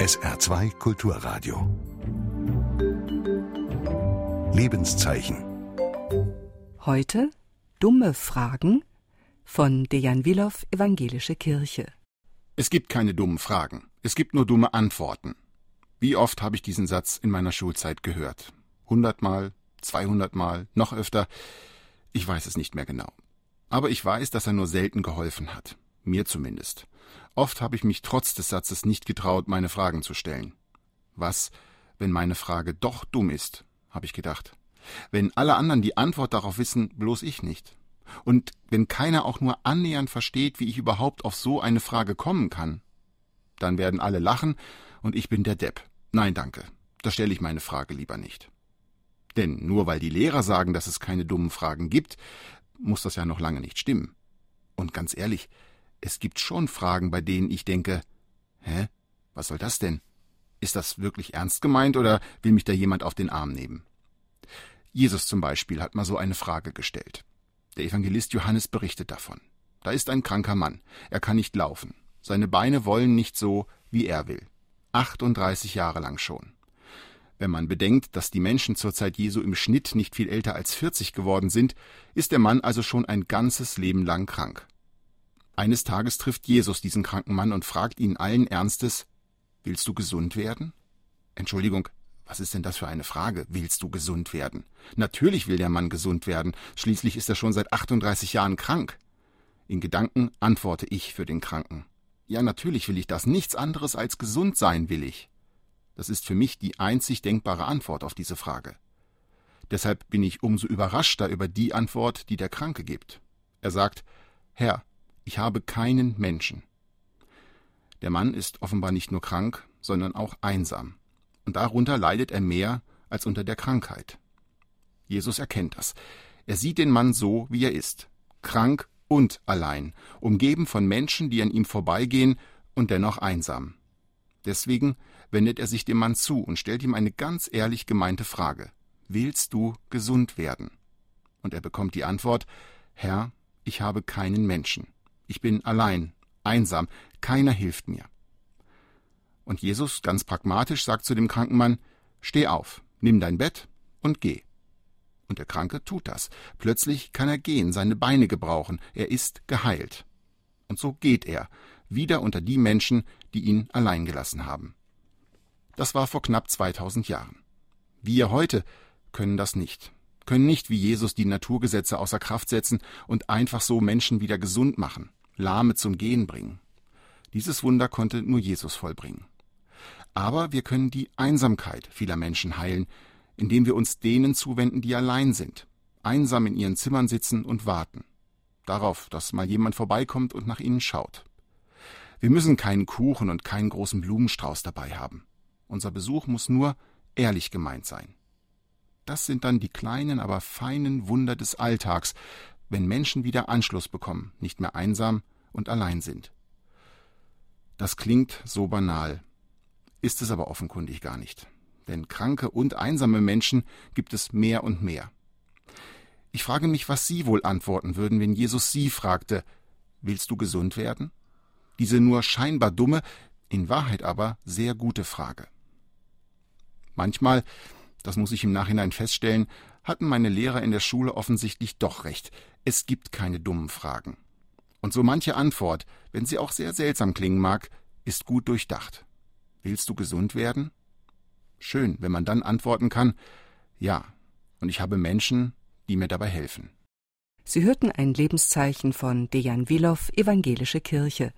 SR2 Kulturradio. Lebenszeichen. Heute Dumme Fragen von Dejan Wilow Evangelische Kirche. Es gibt keine dummen Fragen, es gibt nur dumme Antworten. Wie oft habe ich diesen Satz in meiner Schulzeit gehört? Hundertmal, zweihundertmal, noch öfter? Ich weiß es nicht mehr genau. Aber ich weiß, dass er nur selten geholfen hat. Mir zumindest. Oft habe ich mich trotz des Satzes nicht getraut, meine Fragen zu stellen. Was, wenn meine Frage doch dumm ist, habe ich gedacht. Wenn alle anderen die Antwort darauf wissen, bloß ich nicht. Und wenn keiner auch nur annähernd versteht, wie ich überhaupt auf so eine Frage kommen kann, dann werden alle lachen und ich bin der Depp. Nein, danke. Da stelle ich meine Frage lieber nicht. Denn nur weil die Lehrer sagen, dass es keine dummen Fragen gibt, muss das ja noch lange nicht stimmen. Und ganz ehrlich, es gibt schon Fragen, bei denen ich denke, hä, was soll das denn? Ist das wirklich ernst gemeint oder will mich da jemand auf den Arm nehmen? Jesus zum Beispiel hat mal so eine Frage gestellt. Der Evangelist Johannes berichtet davon. Da ist ein kranker Mann. Er kann nicht laufen. Seine Beine wollen nicht so, wie er will. 38 Jahre lang schon. Wenn man bedenkt, dass die Menschen zur Zeit Jesu im Schnitt nicht viel älter als 40 geworden sind, ist der Mann also schon ein ganzes Leben lang krank. Eines Tages trifft Jesus diesen kranken Mann und fragt ihn allen Ernstes, Willst du gesund werden? Entschuldigung, was ist denn das für eine Frage? Willst du gesund werden? Natürlich will der Mann gesund werden, schließlich ist er schon seit 38 Jahren krank. In Gedanken antworte ich für den Kranken. Ja, natürlich will ich das, nichts anderes als gesund sein will ich. Das ist für mich die einzig denkbare Antwort auf diese Frage. Deshalb bin ich umso überraschter über die Antwort, die der Kranke gibt. Er sagt, Herr, ich habe keinen Menschen. Der Mann ist offenbar nicht nur krank, sondern auch einsam. Und darunter leidet er mehr als unter der Krankheit. Jesus erkennt das. Er sieht den Mann so, wie er ist. Krank und allein, umgeben von Menschen, die an ihm vorbeigehen und dennoch einsam. Deswegen wendet er sich dem Mann zu und stellt ihm eine ganz ehrlich gemeinte Frage. Willst du gesund werden? Und er bekommt die Antwort, Herr, ich habe keinen Menschen. Ich bin allein, einsam, keiner hilft mir. Und Jesus, ganz pragmatisch, sagt zu dem kranken Mann, Steh auf, nimm dein Bett und geh. Und der Kranke tut das. Plötzlich kann er gehen, seine Beine gebrauchen, er ist geheilt. Und so geht er, wieder unter die Menschen, die ihn allein gelassen haben. Das war vor knapp 2000 Jahren. Wir heute können das nicht, können nicht wie Jesus die Naturgesetze außer Kraft setzen und einfach so Menschen wieder gesund machen. Lahme zum Gehen bringen. Dieses Wunder konnte nur Jesus vollbringen. Aber wir können die Einsamkeit vieler Menschen heilen, indem wir uns denen zuwenden, die allein sind, einsam in ihren Zimmern sitzen und warten. Darauf, dass mal jemand vorbeikommt und nach ihnen schaut. Wir müssen keinen Kuchen und keinen großen Blumenstrauß dabei haben. Unser Besuch muss nur ehrlich gemeint sein. Das sind dann die kleinen, aber feinen Wunder des Alltags, wenn Menschen wieder Anschluss bekommen, nicht mehr einsam und allein sind. Das klingt so banal, ist es aber offenkundig gar nicht. Denn kranke und einsame Menschen gibt es mehr und mehr. Ich frage mich, was Sie wohl antworten würden, wenn Jesus Sie fragte, willst du gesund werden? Diese nur scheinbar dumme, in Wahrheit aber sehr gute Frage. Manchmal, das muss ich im Nachhinein feststellen, hatten meine Lehrer in der Schule offensichtlich doch recht. Es gibt keine dummen Fragen. Und so manche Antwort, wenn sie auch sehr seltsam klingen mag, ist gut durchdacht. Willst du gesund werden? Schön, wenn man dann antworten kann, ja, und ich habe Menschen, die mir dabei helfen. Sie hörten ein Lebenszeichen von Dejan Wilow, Evangelische Kirche,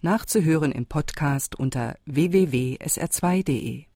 nachzuhören im Podcast unter www.sr2.de.